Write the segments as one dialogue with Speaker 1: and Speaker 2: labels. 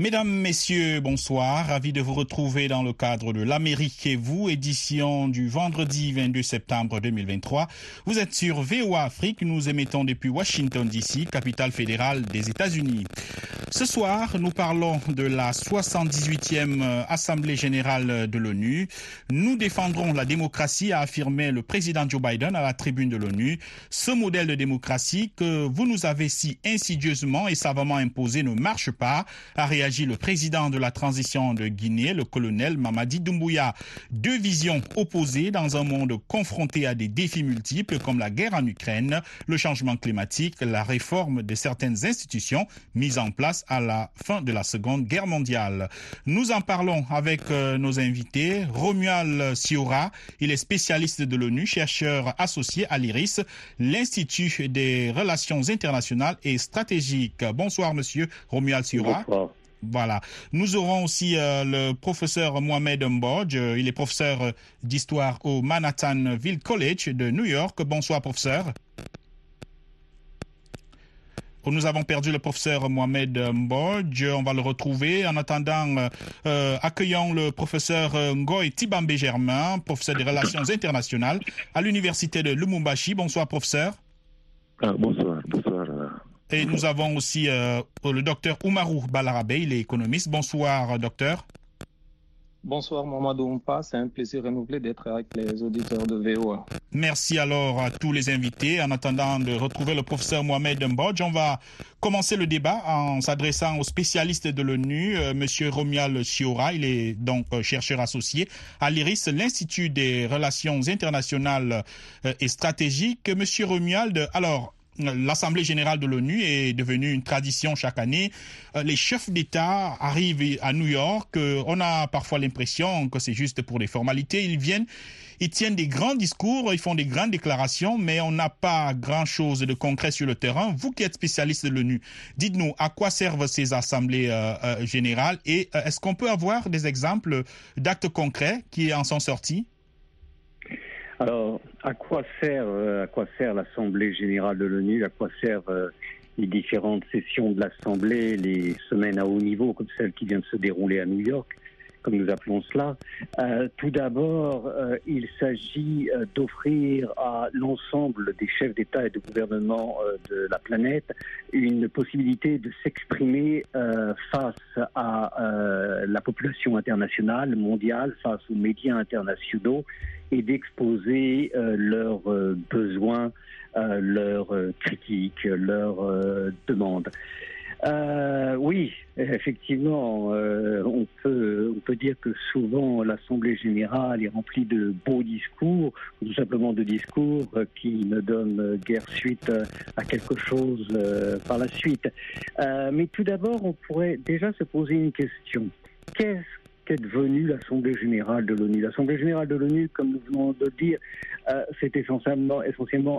Speaker 1: Mesdames, Messieurs, bonsoir. Ravi de vous retrouver dans le cadre de l'Amérique et vous, édition du vendredi 22 septembre 2023. Vous êtes sur VOA Afrique. Nous émettons depuis Washington DC, capitale fédérale des États-Unis. Ce soir, nous parlons de la 78e Assemblée générale de l'ONU. Nous défendrons la démocratie, a affirmé le président Joe Biden à la tribune de l'ONU. Ce modèle de démocratie que vous nous avez si insidieusement et savamment imposé ne marche pas, a réagi le président de la transition de Guinée, le colonel Mamadi Doumbouya. Deux visions opposées dans un monde confronté à des défis multiples comme la guerre en Ukraine, le changement climatique, la réforme de certaines institutions mises en place à la fin de la Seconde Guerre mondiale. Nous en parlons avec euh, nos invités. Romuald Siora, il est spécialiste de l'ONU, chercheur associé à l'IRIS, l'Institut des relations internationales et stratégiques. Bonsoir, monsieur Romuald Siora.
Speaker 2: Bonsoir.
Speaker 1: Voilà. Nous aurons aussi euh, le professeur Mohamed Mbodj. Il est professeur d'histoire au Manhattanville College de New York. Bonsoir, professeur. Nous avons perdu le professeur Mohamed Mbodj. On va le retrouver. En attendant, euh, euh, accueillons le professeur euh, Ngoy Tibambe Germain, professeur des relations internationales à l'université de Lumumbashi. Bonsoir, professeur.
Speaker 2: Ah, bonsoir, bonsoir. euh,
Speaker 1: Et nous avons aussi euh, le docteur Oumarou Balarabe, il est économiste. Bonsoir, docteur.
Speaker 3: Bonsoir Mamadou Oumpa, c'est un plaisir renouvelé d'être avec les auditeurs de VOA.
Speaker 1: Merci alors à tous les invités. En attendant de retrouver le professeur Mohamed Mbodj, on va commencer le débat en s'adressant au spécialiste de l'ONU, euh, Monsieur Romial Chiora. Il est donc euh, chercheur associé à l'IRIS, l'Institut des relations internationales euh, et stratégiques. Monsieur Romuald, alors, L'Assemblée générale de l'ONU est devenue une tradition chaque année. Euh, Les chefs d'État arrivent à New York. Euh, On a parfois l'impression que c'est juste pour des formalités. Ils viennent, ils tiennent des grands discours, ils font des grandes déclarations, mais on n'a pas grand-chose de concret sur le terrain. Vous qui êtes spécialiste de l'ONU, dites-nous à quoi servent ces assemblées euh, générales et est-ce qu'on peut avoir des exemples d'actes concrets qui en sont sortis?
Speaker 2: Alors, à quoi sert, euh, à quoi sert l'Assemblée générale de l'ONU? À quoi servent euh, les différentes sessions de l'Assemblée, les semaines à haut niveau, comme celle qui vient de se dérouler à New York, comme nous appelons cela Euh, Tout d'abord, euh, il s'agit euh, d'offrir à l'ensemble des chefs d'État et de gouvernement de la planète une possibilité de s'exprimer face à la population internationale, mondiale, face aux médias internationaux et d'exposer leurs besoins, leurs critiques, leurs demandes. Euh, oui, effectivement, euh, on peut on peut dire que souvent l'Assemblée générale est remplie de beaux discours, ou tout simplement de discours euh, qui ne donnent guère suite euh, à quelque chose euh, par la suite. Mais tout d'abord, on pourrait déjà se poser une question. Qu'est-ce qu'est devenue l'Assemblée générale de l'ONU L'Assemblée générale de l'ONU, comme nous venons de le dire, euh, c'est essentiellement,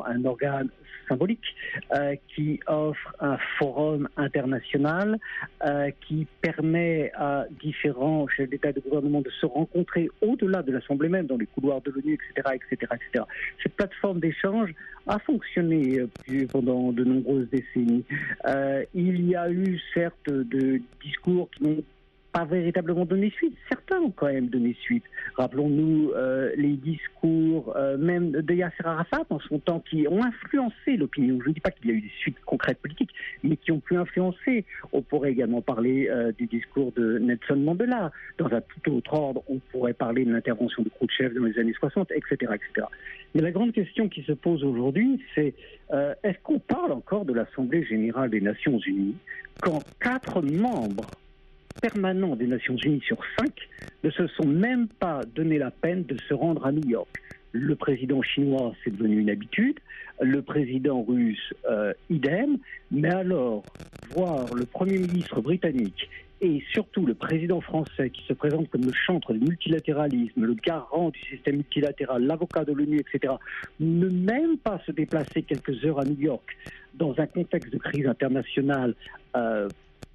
Speaker 2: un organe symbolique euh, qui offre un forum international euh, qui permet à différents chefs d'État et de gouvernement de se rencontrer au-delà de l'Assemblée même, dans les couloirs de l'ONU, etc., etc., etc. Cette plateforme d'échange a fonctionné euh, pendant de nombreuses décennies. Il y a eu certes de discours qui n'ont pas véritablement donné suite. Certains ont quand même donné suite. Rappelons-nous euh, les discours euh, même de Yasser Arafat en son temps qui ont influencé l'opinion. Je ne dis pas qu'il y a eu des suites concrètes politiques, mais qui ont pu influencer. On pourrait également parler euh, du discours de Nelson Mandela. Dans un tout autre ordre, on pourrait parler de l'intervention de Khrouchtchev dans les années 60, etc., etc. Mais la grande question qui se pose aujourd'hui, c'est est-ce qu'on parle encore de l'Assemblée générale des Nations unies quand quatre membres permanents des Nations Unies sur cinq ne se sont même pas donné la peine de se rendre à New York. Le président chinois, c'est devenu une habitude. Le président russe, euh, idem. Mais alors, voir le Premier ministre britannique et surtout le président français qui se présente comme le chantre du multilatéralisme, le garant du système multilatéral, l'avocat de l'ONU, etc., ne même pas se déplacer quelques heures à New York dans un contexte de crise internationale euh,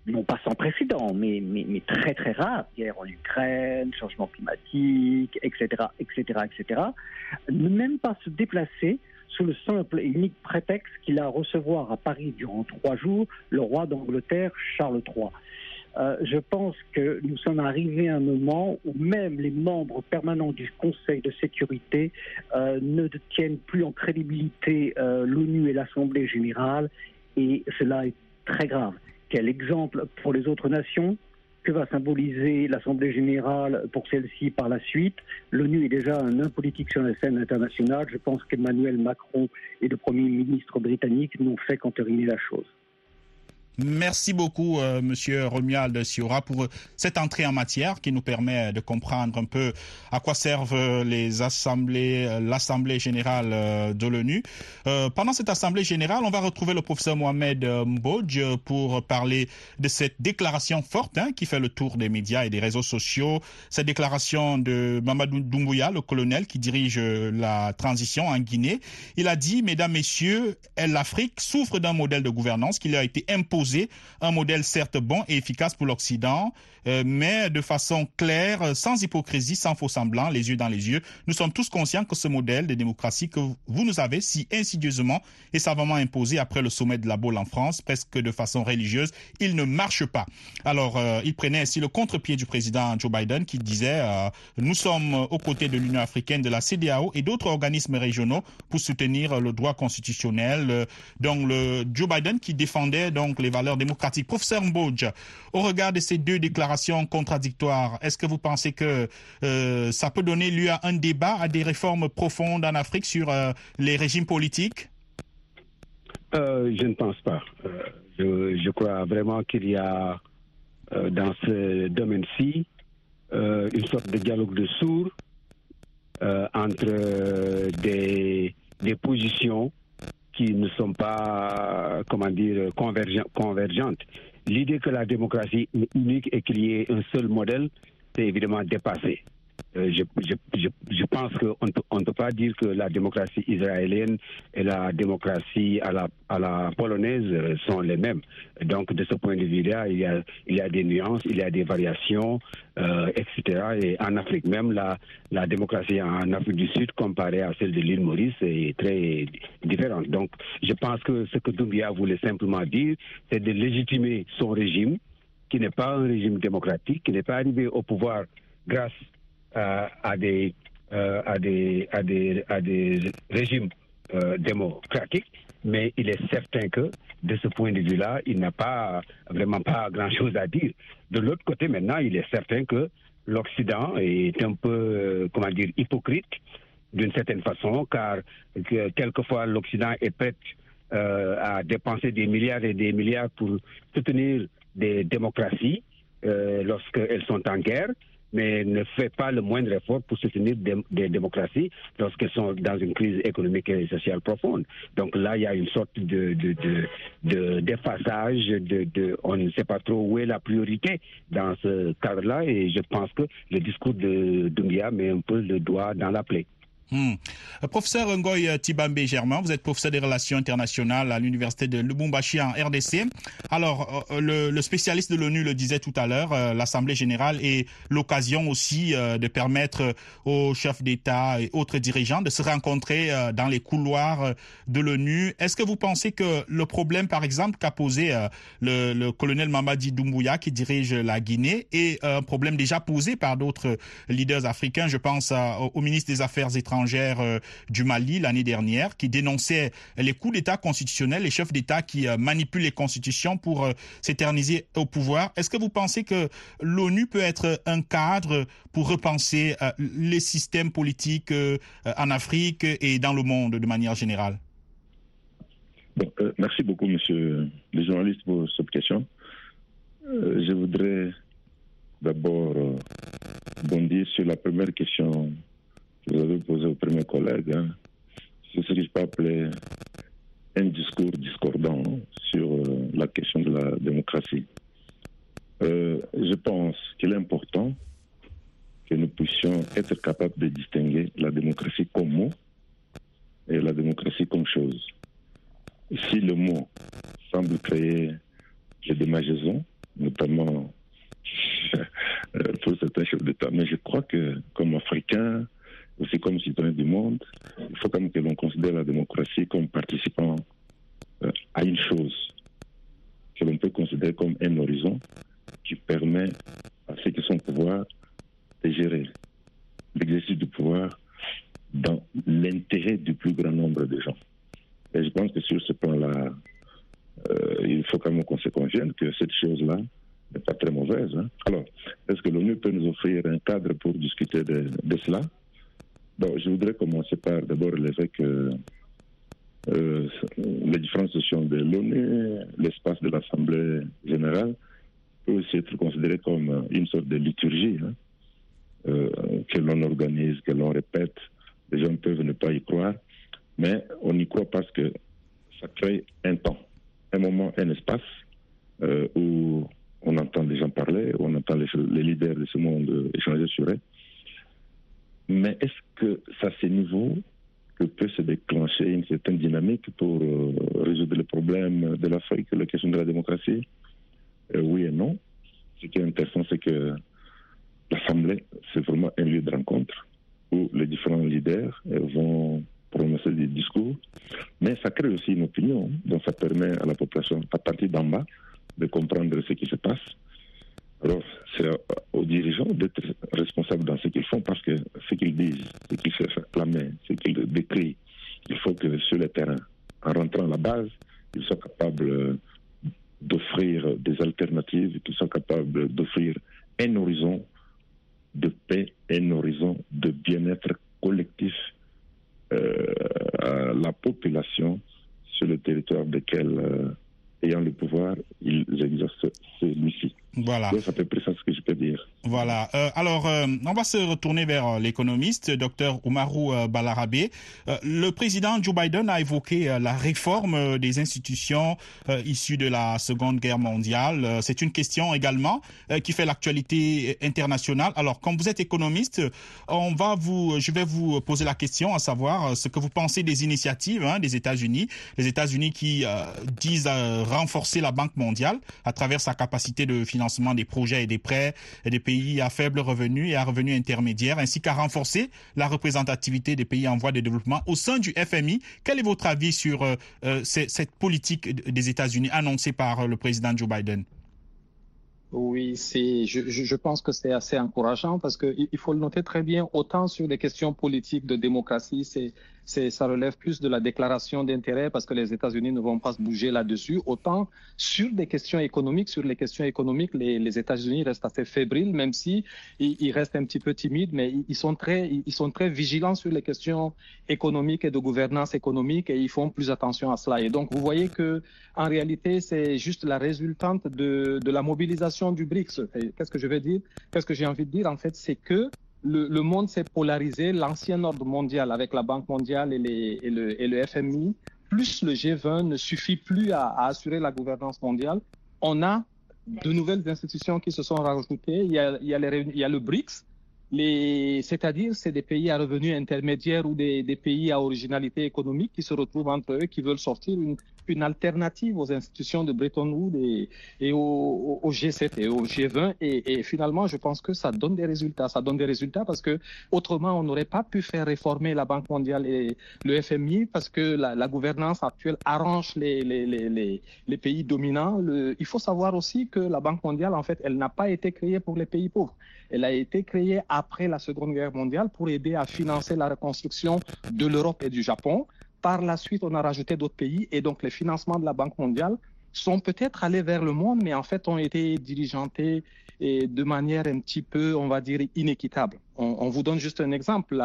Speaker 2: non pas sans précédent, mais, très très rare, guerre en Ukraine, changement climatique, etc., etc., etc., ne même pas se déplacer sous le simple et unique prétexte qu'il a à recevoir à Paris durant trois jours le roi d'Angleterre Charles III. Euh, je pense que nous sommes arrivés à un moment où même les membres permanents du Conseil de sécurité euh, ne tiennent plus en crédibilité euh, l'ONU et l'Assemblée générale, et cela est très grave. Quel exemple pour les autres nations que va symboliser l'Assemblée générale pour celle-ci par la suite L'ONU est déjà un nain politique sur la scène internationale. Je pense qu'Emmanuel Macron et le Premier ministre britannique n'ont fait qu'entériner la chose.
Speaker 1: Merci beaucoup, euh, Monsieur Romuald Siora, pour cette entrée en matière qui nous permet de comprendre un peu à quoi servent les assemblées, euh, l'Assemblée générale euh, de l'ONU. Euh, pendant cette Assemblée générale, on va retrouver le professeur Mohamed Mbodj pour parler de cette déclaration forte hein, qui fait le tour des médias et des réseaux sociaux. Cette déclaration de Mamadou Doumbouya, le colonel qui dirige la transition en Guinée. Il a dit, Mesdames, Messieurs, l'Afrique souffre d'un modèle de gouvernance qui lui a été imposé un modèle certes bon et efficace pour l'Occident, euh, mais de façon claire, sans hypocrisie, sans faux semblant, les yeux dans les yeux. Nous sommes tous conscients que ce modèle de démocratie que vous nous avez si insidieusement et savamment imposé après le sommet de la Baule en France, presque de façon religieuse, il ne marche pas. Alors, euh, il prenait ainsi le contre-pied du président Joe Biden qui disait euh, Nous sommes aux côtés de l'Union africaine, de la CDAO et d'autres organismes régionaux pour soutenir le droit constitutionnel. Donc, Joe Biden qui défendait donc les valeurs démocratiques. Professeur Mbodj, au regard de ces deux déclarations contradictoires, est-ce que vous pensez que euh, ça peut donner lieu à un débat, à des réformes profondes en Afrique sur euh, les régimes politiques?
Speaker 4: Euh, Je ne pense pas. Je, crois vraiment qu'il y a dans ce domaine-ci une sorte de dialogue de sourds entre des positions qui ne sont pas, comment dire, convergentes. L'idée que la démocratie unique et qu'il un seul modèle, c'est évidemment dépassé. Euh, je, pense qu'on on ne peut pas dire que la démocratie israélienne et la démocratie à la, polonaise sont les mêmes. Donc, de ce point de vue-là, il y a, des nuances, il y a des variations, euh, etc. Et en Afrique même, la, la démocratie en Afrique du Sud, comparée à celle de l'île Maurice, est très différente. Donc, je pense que ce que Doumbia voulait simplement dire, c'est de légitimer son régime, qui n'est pas un régime démocratique, qui n'est pas arrivé au pouvoir grâce euh, à, des, euh, à, des, à, des, à des régimes euh, démocratiques, mais il est certain que de ce point de vue-là, il n'a pas vraiment pas grand-chose à dire. De l'autre côté, maintenant, il est certain que l'Occident est un peu, comment dire, hypocrite d'une certaine façon, car que, quelquefois l'Occident est prêt euh, à dépenser des milliards et des milliards pour soutenir des démocraties euh, lorsqu'elles sont en guerre, mais ne fait pas le moindre effort pour soutenir des, démocraties lorsqu'elles sont dans une crise économique et sociale profonde. Donc là, il y a une sorte de, de, de, on ne sait pas trop où est la priorité dans ce cadre-là, et je pense que le discours de Doumbia met un peu le doigt dans la plaie.
Speaker 1: Hmm. Professeur Ngoy Tibambe Germain, vous êtes professeur des relations internationales à l'université de Lubumbashi en RDC. Alors, le, le spécialiste de l'ONU le disait tout à l'heure, euh, l'Assemblée générale est l'occasion aussi euh, de permettre aux chefs d'État et autres dirigeants de se rencontrer euh, dans les couloirs de l'ONU. Est-ce que vous pensez que le problème, par exemple, qu'a posé le, colonel Mamadi Doumbouya qui dirige la Guinée est un problème déjà posé par d'autres leaders africains? Je pense au ministre des Affaires étrangères euh, du Mali l'année dernière qui dénonçait les coups d'État constitutionnels, les chefs d'État qui euh, manipulent les constitutions pour euh, s'éterniser au pouvoir. Est-ce que vous pensez que l'ONU peut être un cadre pour repenser les systèmes politiques en Afrique et dans le monde de manière générale?
Speaker 5: Bon, Merci beaucoup, monsieur le journaliste, pour cette question. Je voudrais d'abord bondir sur la première question que vous avez posé au premier collègue, ce que je peux appeler un discours discordant sur euh, la question de la démocratie. Euh, je pense qu'il est important que nous puissions être capables de distinguer la démocratie comme mot et la démocratie comme chose. Si le mot semble créer des démangeaisons, notamment euh, pour certains chefs d'État, mais je crois que comme Africains, aussi comme citoyens du monde, il faut quand même que l'on considère la démocratie comme participant euh, à une chose que l'on peut considérer comme un horizon qui permet à ceux qui sont au pouvoir de gérer l'exercice du pouvoir dans l'intérêt du plus grand nombre de gens. Et je pense que sur ce plan-là, euh, il faut quand même qu'on se convienne que cette chose-là n'est pas très mauvaise. hein. Alors, est-ce que l'ONU peut nous offrir un cadre pour discuter de cela? Je voudrais commencer par d'abord relever que euh, les différentes sessions de l'ONU, l'espace de l'Assemblée générale, peut aussi être considéré comme une sorte de liturgie hein, euh, que l'on organise, que l'on répète. Les gens peuvent ne pas y croire, mais on y croit parce que ça crée un temps, un moment, un espace euh, où on entend des gens parler, où on entend les, les leaders de ce monde échanger sur eux. Mais est-ce que c'est à ce niveau que peut se déclencher une certaine dynamique pour euh, résoudre les problèmes de l'Afrique, la question de la démocratie? Euh, Oui et non. Ce qui est intéressant, c'est que l'Assemblée, c'est vraiment un lieu de rencontre où les différents leaders euh, vont prononcer des discours, mais ça crée aussi une opinion, donc ça permet à la population, à partir d'en bas, de comprendre ce qui se passe. Alors, c'est aux dirigeants d'être responsables dans ce qu'ils font parce que ce qu'ils disent, ce qu'ils se réclamer, ce qu'ils décrivent, il faut que sur le terrain, en rentrant à la base, ils soient capables d'offrir des alternatives, qu'ils soient capables d'offrir un horizon de paix, un horizon de bien-être collectif euh, à la population sur le territoire desquels, euh, ayant le pouvoir, ils exercent celui-ci.
Speaker 1: Voilà.
Speaker 5: Donc, c'est à peu près ça ce que je peux dire.
Speaker 1: Voilà. Euh, alors, euh, on va se retourner vers euh, l'économiste, docteur Oumarou Balarabé. Euh, le président Joe Biden a évoqué la réforme des institutions issues de la Seconde Guerre mondiale. C'est une question également qui fait l'actualité internationale. Alors, comme vous êtes économiste, on va vous, je vais vous poser la question à savoir ce que vous pensez des initiatives hein, des États-Unis, les États-Unis qui disent renforcer la Banque mondiale à travers sa capacité de financement des projets et des prêts des pays à faible revenu et à revenu intermédiaire, ainsi qu'à renforcer la représentativité des pays en voie de développement au sein du FMI. Quel est votre avis sur euh, euh, cette politique des États-Unis annoncée par euh, le président Joe Biden?
Speaker 3: Oui, c'est, je, je, pense que c'est assez encourageant parce que il faut le noter très bien, autant sur les questions politiques de démocratie, c'est, ça relève plus de la déclaration d'intérêt parce que les États-Unis ne vont pas se bouger là-dessus. Autant sur des questions économiques, sur les questions économiques, les, États-Unis restent assez fébriles, même si ils, ils, restent un petit peu timides, mais ils sont très, ils sont très vigilants sur les questions économiques et de gouvernance économique et ils font plus attention à cela. Et donc, vous voyez que, en réalité, c'est juste la résultante de, de la mobilisation du BRICS. Qu'est-ce que je veux dire? Qu'est-ce que j'ai envie de dire En fait, c'est que le, monde s'est polarisé. L'ancien ordre mondial avec la Banque mondiale et, le, FMI, plus le G20 ne suffit plus à, assurer la gouvernance mondiale. On a de nouvelles institutions qui se sont rajoutées. Il y a, le BRICS, c'est-à-dire c'est des pays à revenus intermédiaires ou des, des, pays à originalité économique qui se retrouvent entre eux, qui veulent sortir une, une alternative aux institutions de Bretton Woods et, au, au, G7 et au G20. Et, finalement, je pense que ça donne des résultats. Ça donne des résultats parce que autrement, on n'aurait pas pu faire réformer la Banque mondiale et le FMI parce que la, gouvernance actuelle arrange les, pays dominants. Il faut savoir aussi que la Banque mondiale, en fait, elle n'a pas été créée pour les pays pauvres. Elle a été créée après la Seconde Guerre mondiale pour aider à financer la reconstruction de l'Europe et du Japon. Par la suite, on a rajouté d'autres pays et donc les financements de la Banque mondiale sont peut-être allés vers le monde, mais en fait ont été dirigeantés et de manière un petit peu, on va dire, inéquitable. On, vous donne juste un exemple.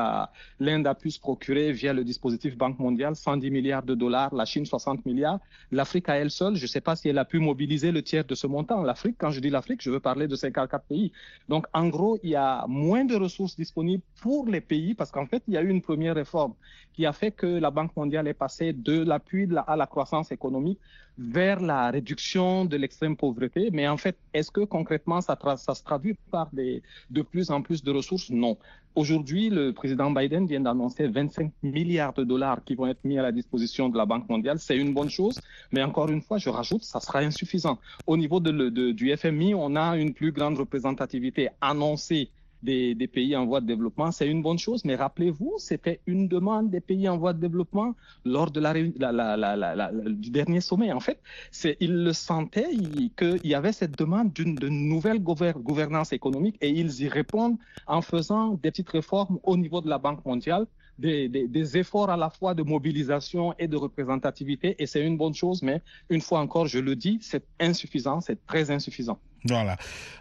Speaker 3: L'Inde a pu se procurer via le dispositif Banque mondiale 110 milliards de dollars, la Chine 60 milliards. L'Afrique à elle seule, je ne sais pas si elle a pu mobiliser le tiers de ce montant. L'Afrique, quand je dis l'Afrique, je veux parler de 54 pays. Donc en gros, il y a moins de ressources disponibles pour les pays parce qu'en fait, il y a eu une première réforme qui a fait que la Banque mondiale est passée de l'appui à la croissance économique vers la réduction de l'extrême pauvreté. Mais en fait, est-ce que concrètement, ça, se traduit par de plus en plus de ressources? Non. Aujourd'hui, le président Biden vient d'annoncer 25 milliards de dollars qui vont être mis à la disposition de la Banque mondiale. C'est une bonne chose, mais encore une fois, je rajoute, ça sera insuffisant. Au niveau du FMI, on a une plus grande représentativité annoncée des, des pays en voie de développement, c'est une bonne chose, mais rappelez-vous, c'était une demande des pays en voie de développement lors de la, la- la- la- du dernier sommet. En fait, c'est, ils le sentaient il- qu'il y avait cette demande d'une de nouvelle gouver- gouvernance économique et ils y répondent en faisant des petites réformes au niveau de la Banque mondiale, des, des- des efforts à la fois de mobilisation et de représentativité, et c'est une bonne chose, mais une fois encore, je le dis, c'est insuffisant, c'est très insuffisant.
Speaker 1: Voilà.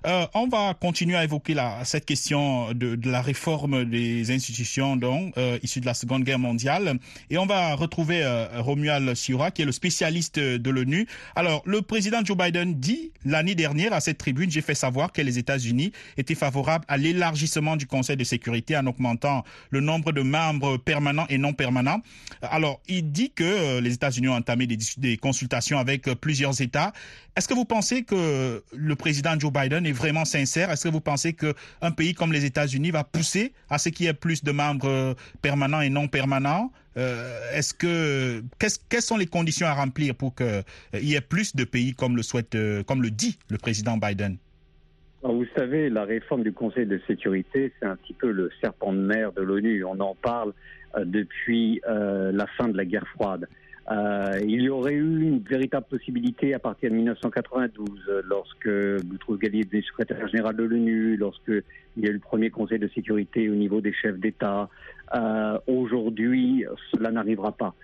Speaker 1: Euh, on va continuer à évoquer cette question de, la réforme des institutions donc, euh, issues de la Seconde Guerre mondiale. Et on va retrouver euh, Romuald Siura, qui est le spécialiste de l'ONU. Alors, le président Joe Biden dit l'année dernière à cette tribune, j'ai fait savoir que les États-Unis étaient favorables à l'élargissement du Conseil de sécurité en augmentant le nombre de membres permanents et non permanents. Alors, il dit que les États-Unis ont entamé des, des consultations avec plusieurs États. Est-ce que vous pensez que le président Joe Biden est vraiment sincère Est-ce que vous pensez qu'un pays comme les États-Unis va pousser à ce qu'il y ait plus de membres euh, permanents et non permanents? Euh, Est-ce que quelles sont les conditions à remplir pour qu'il y ait plus de pays comme le souhaite, euh, comme le dit le président Biden?
Speaker 2: Alors, vous savez, la réforme du Conseil de sécurité, c'est un petit peu le serpent de mer de l'ONU. On en parle euh, depuis euh, la fin de la guerre froide. Euh, il y aurait eu une véritable possibilité à partir de 1992, euh, lorsque Boutros Ghali était secrétaire général de l'ONU, lorsque il y a eu le premier Conseil de sécurité au niveau des chefs d'État. Euh, Aujourd'hui, cela n'arrivera pas.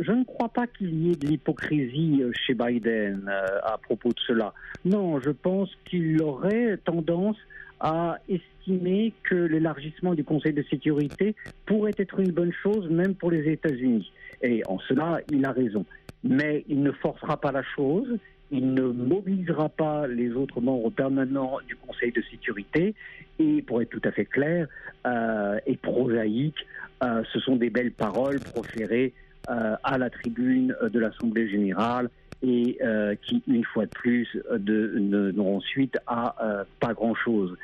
Speaker 2: Je ne crois pas qu'il y ait de l'hypocrisie chez Biden à propos de cela. Non, je pense qu'il aurait tendance à estimer que l'élargissement du Conseil de sécurité pourrait être une bonne chose même pour les États-Unis. Et en cela, il a raison. Mais il ne forcera pas la chose, il ne mobilisera pas les autres membres permanents du Conseil de sécurité. Et pour être tout à fait clair euh, et prosaïque, euh, ce sont des belles paroles proférées euh, à la tribune de l'Assemblée générale et euh, qui, une fois de plus, de, ne- n'auront suite à euh, pas grand-chose.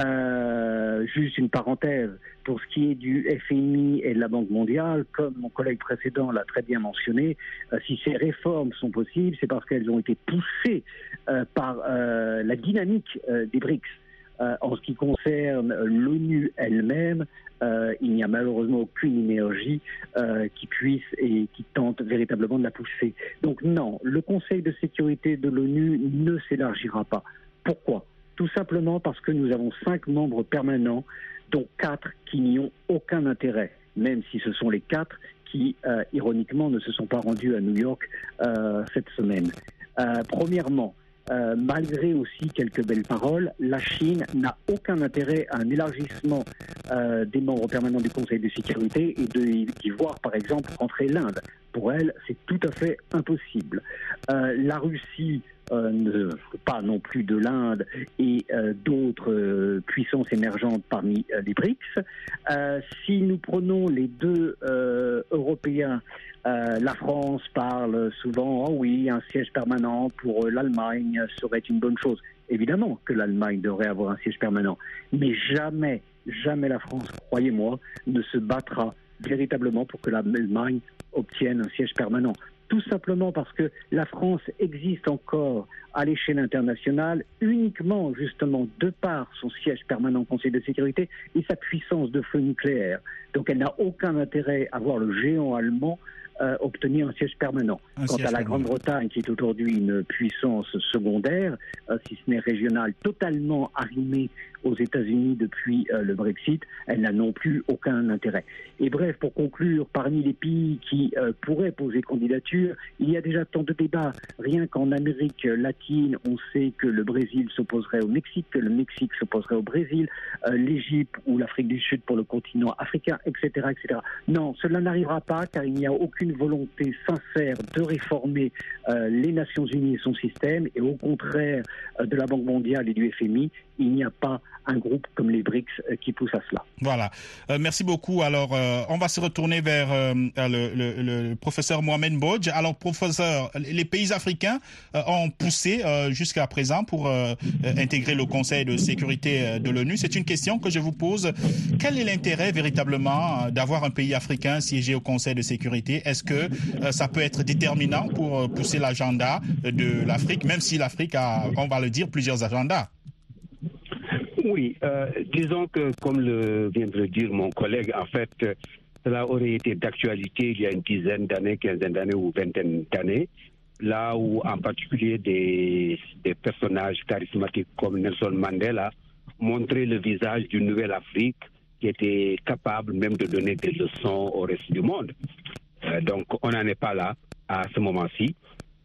Speaker 2: Euh, juste une parenthèse, pour ce qui est du FMI et de la Banque mondiale, comme mon collègue précédent l'a très bien mentionné, euh, si ces réformes sont possibles, c'est parce qu'elles ont été poussées euh, par euh, la dynamique des BRICS. Euh, en ce qui concerne l'ONU elle-même, euh, il n'y a malheureusement aucune énergie euh, qui puisse et qui tente véritablement de la pousser. Donc non, le Conseil de sécurité de l'ONU ne s'élargira pas. Pourquoi? Tout simplement parce que nous avons cinq membres permanents, dont quatre qui n'y ont aucun intérêt, même si ce sont les quatre qui, ironiquement, ne se sont pas rendus à New York cette semaine. Premièrement, euh, malgré aussi quelques belles paroles, la Chine n'a aucun intérêt à un élargissement euh, des membres permanents du Conseil de sécurité et de d'y voir, par exemple, rentrer l'Inde. Pour elle, c'est tout à fait impossible. Euh, la Russie euh, ne pas non plus de l'Inde et d'autres puissances émergentes parmi les BRICS. Si nous prenons les deux Européens, euh, la France parle souvent, oh oui, un siège permanent pour euh, l'Allemagne serait une bonne chose. Évidemment que l'Allemagne devrait avoir un siège permanent, mais jamais, jamais la France, croyez-moi, ne se battra véritablement pour que l'Allemagne obtienne un siège permanent. Tout simplement parce que la France existe encore à l'échelle internationale uniquement justement de par son siège permanent au Conseil de sécurité et sa puissance de feu nucléaire. Donc elle n'a aucun intérêt à voir le géant allemand euh, obtenir un siège permanent.
Speaker 1: Un
Speaker 2: Quant
Speaker 1: siège
Speaker 2: à la. Grande-Bretagne, qui est aujourd'hui une puissance secondaire, euh, si ce n'est régionale, totalement arrimée aux États-Unis depuis euh, le Brexit, elle n'a non plus aucun intérêt. Et bref, pour conclure, parmi les pays qui pourraient poser candidature, il y a déjà tant de débats. Rien qu'en Amérique latine, on sait que le Brésil s'opposerait au Mexique, que le Mexique s'opposerait au Brésil, l'Égypte ou l'Afrique du Sud pour le continent africain, etc., etc. Non, cela n'arrivera pas car il n'y a aucune volonté sincère de réformer euh, les Nations Unies et son système. Et au contraire euh, de la Banque mondiale et du FMI, il n'y a pas un groupe comme les BRICS euh, qui pousse à cela.
Speaker 1: Voilà. Euh, merci beaucoup. Alors, euh, on va se retourner vers le, professeur Mohamed Bodj. Alors, professeur, les pays africains ont poussé jusqu'à présent pour intégrer le Conseil de sécurité de l'ONU. C'est une question que je vous pose. Quel est l'intérêt véritablement d'avoir un pays africain siégé au Conseil de sécurité? Est-ce que ça peut être déterminant pour pousser l'agenda de l'Afrique, même si l'Afrique a, on va le dire, plusieurs agendas?
Speaker 4: Oui, euh, disons que, comme le vient de le dire mon collègue, en fait, euh, cela aurait été d'actualité il y a une dizaine d'années, quinzaine d'années ou vingtaine d'années, là où en particulier des, personnages charismatiques comme Nelson Mandela montraient le visage d'une nouvelle Afrique qui était capable même de donner des leçons au reste du monde. Euh, donc, on n'en est pas là à ce moment-ci.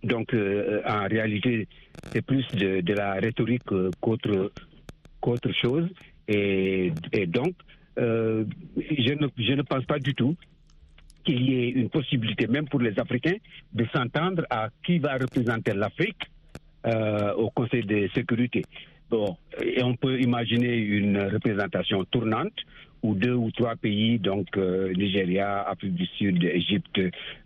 Speaker 4: Donc, en réalité, c'est plus de, la rhétorique qu'autre qu'autre chose. Et, donc, euh, je, ne, je ne pense pas du tout qu'il y ait une possibilité, même pour les Africains, de s'entendre à qui va représenter l'Afrique euh, au Conseil de sécurité. Bon, on peut imaginer une représentation tournante où deux ou trois pays, donc euh, Nigeria, Afrique du Sud, Égypte,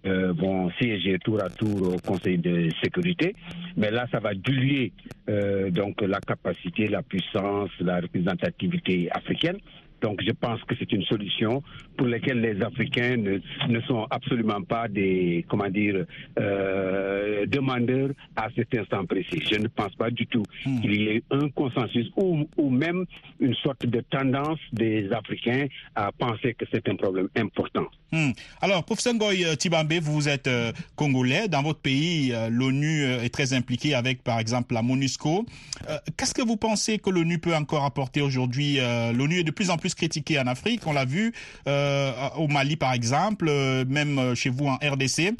Speaker 4: euh, vont siéger tour à tour au Conseil de sécurité. Mais là, ça va diluer euh, donc la capacité, la puissance, la représentativité africaine. Donc, je pense que c'est une solution pour laquelle les Africains ne, ne sont absolument pas des, comment dire, euh, demandeurs à cet instant précis. Je ne pense pas du tout qu'il y ait un consensus ou, ou même une sorte de tendance des Africains à penser que c'est un problème important.
Speaker 1: Hmm. Alors, professeur Ngoy euh, Tibambe, vous êtes euh, congolais. Dans votre pays, euh, l'ONU est très impliquée avec, par exemple, la MONUSCO. Euh, Qu'est-ce que vous pensez que l'ONU peut encore apporter aujourd'hui? L'ONU est de plus en plus critiquée en Afrique. On l'a vu euh, au Mali, par exemple, euh, même euh, chez vous en RDC.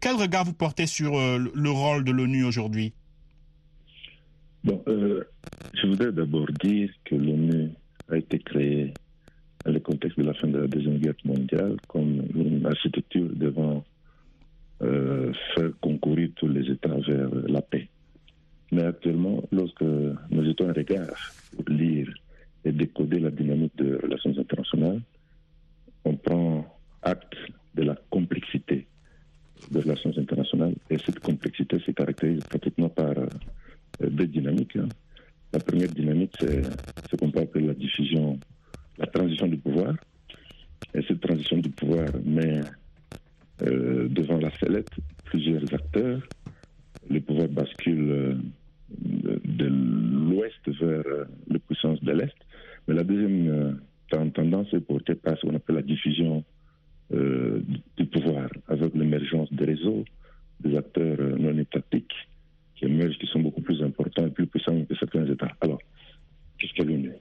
Speaker 1: Quel regard vous portez sur le rôle de l'ONU aujourd'hui?
Speaker 5: Bon, je voudrais d'abord dire que l'ONU a été créée dans le contexte de la fin de la Deuxième Guerre mondiale comme une architecture devant faire concourir tous les États vers la paix. Mais actuellement, lorsque nous jetons un regard pour lire et décoder la dynamique de relations internationales, on prend acte de la complexité des relations internationales et cette complexité se caractérise pratiquement par euh, deux dynamiques. hein. La première dynamique, c'est ce qu'on peut appeler la diffusion, la transition du pouvoir. Et cette transition du pouvoir met euh, devant la sellette plusieurs acteurs. Le pouvoir bascule euh, de, l'ouest vers les puissances de l'est. Mais la deuxième euh, ten- tendance est portée par ce qu'on appelle la diffusion euh, du- pouvoir, avec l'émergence des réseaux, des acteurs euh, non étatiques qui émergent, qui sont beaucoup plus importants et plus puissants que certains États. Alors, qu'est-ce que l'ONU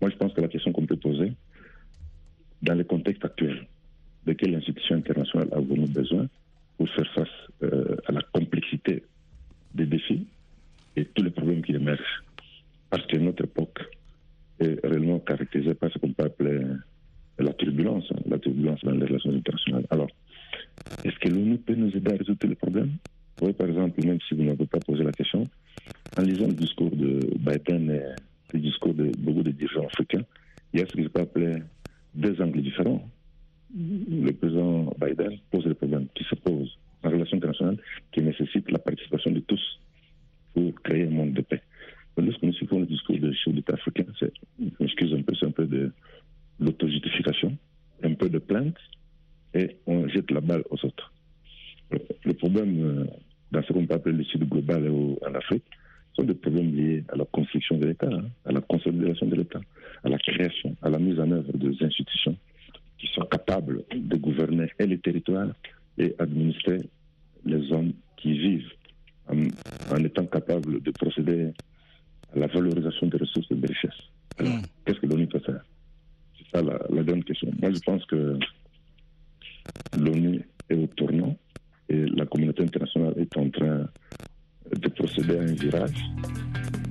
Speaker 5: Moi, je pense que la question qu'on peut poser, dans le contexte actuel, de quelle institution internationale avons-nous besoin pour faire face à la complexité des défis et tous les problèmes qui émergent? Parce que notre époque est réellement caractérisée par ce qu'on peut appeler la turbulence, hein, la turbulence dans les relations internationales. Alors, est-ce que l'ONU peut nous aider à résoudre les problèmes Oui, par exemple, même si vous n'avez pas posé la question, en lisant le discours de Biden et le discours de beaucoup de dirigeants africains, il y a ce que je peux appeler deux angles différents. Le président Biden pose les problèmes qui se posent en relation internationale qui nécessitent la participation de tous pour créer un monde de paix. Lorsque nous suivons le discours de chef d'État africain, c'est, excuse un peu, c'est un peu de l'autojustification, un peu de plainte, et on jette la balle aux autres. Le, problème euh, dans ce qu'on peut appeler le sud global en Afrique sont des problèmes liés à la construction de l'État, hein, à la consolidation de l'État, à la création, à la mise en œuvre des institutions qui soit capable de gouverner et les territoires et administrer les hommes qui vivent en, en étant capable de procéder à la valorisation des ressources et des richesses. Alors,
Speaker 1: Mm.
Speaker 5: qu'est-ce que l'ONU peut faire? C'est ça la, la grande question. Moi, je pense que l'ONU est au tournant et la communauté internationale est en train de procéder à un virage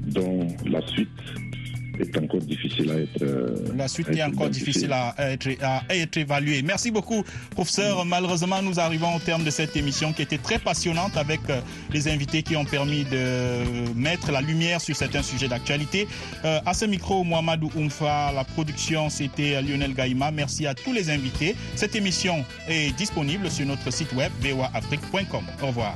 Speaker 5: dont la suite est encore difficile à être. euh,
Speaker 1: La suite est encore difficile à être, à être évaluée. Merci beaucoup, professeur. Malheureusement, nous arrivons au terme de cette émission qui était très passionnante avec euh, les invités qui ont permis de mettre la lumière sur certains sujets d'actualité. Euh, à ce micro, Mohamedou Oumfa, la production, c'était Lionel Gaïma. Merci à tous les invités. Cette émission est disponible sur notre site web voaafrique.com. Au revoir.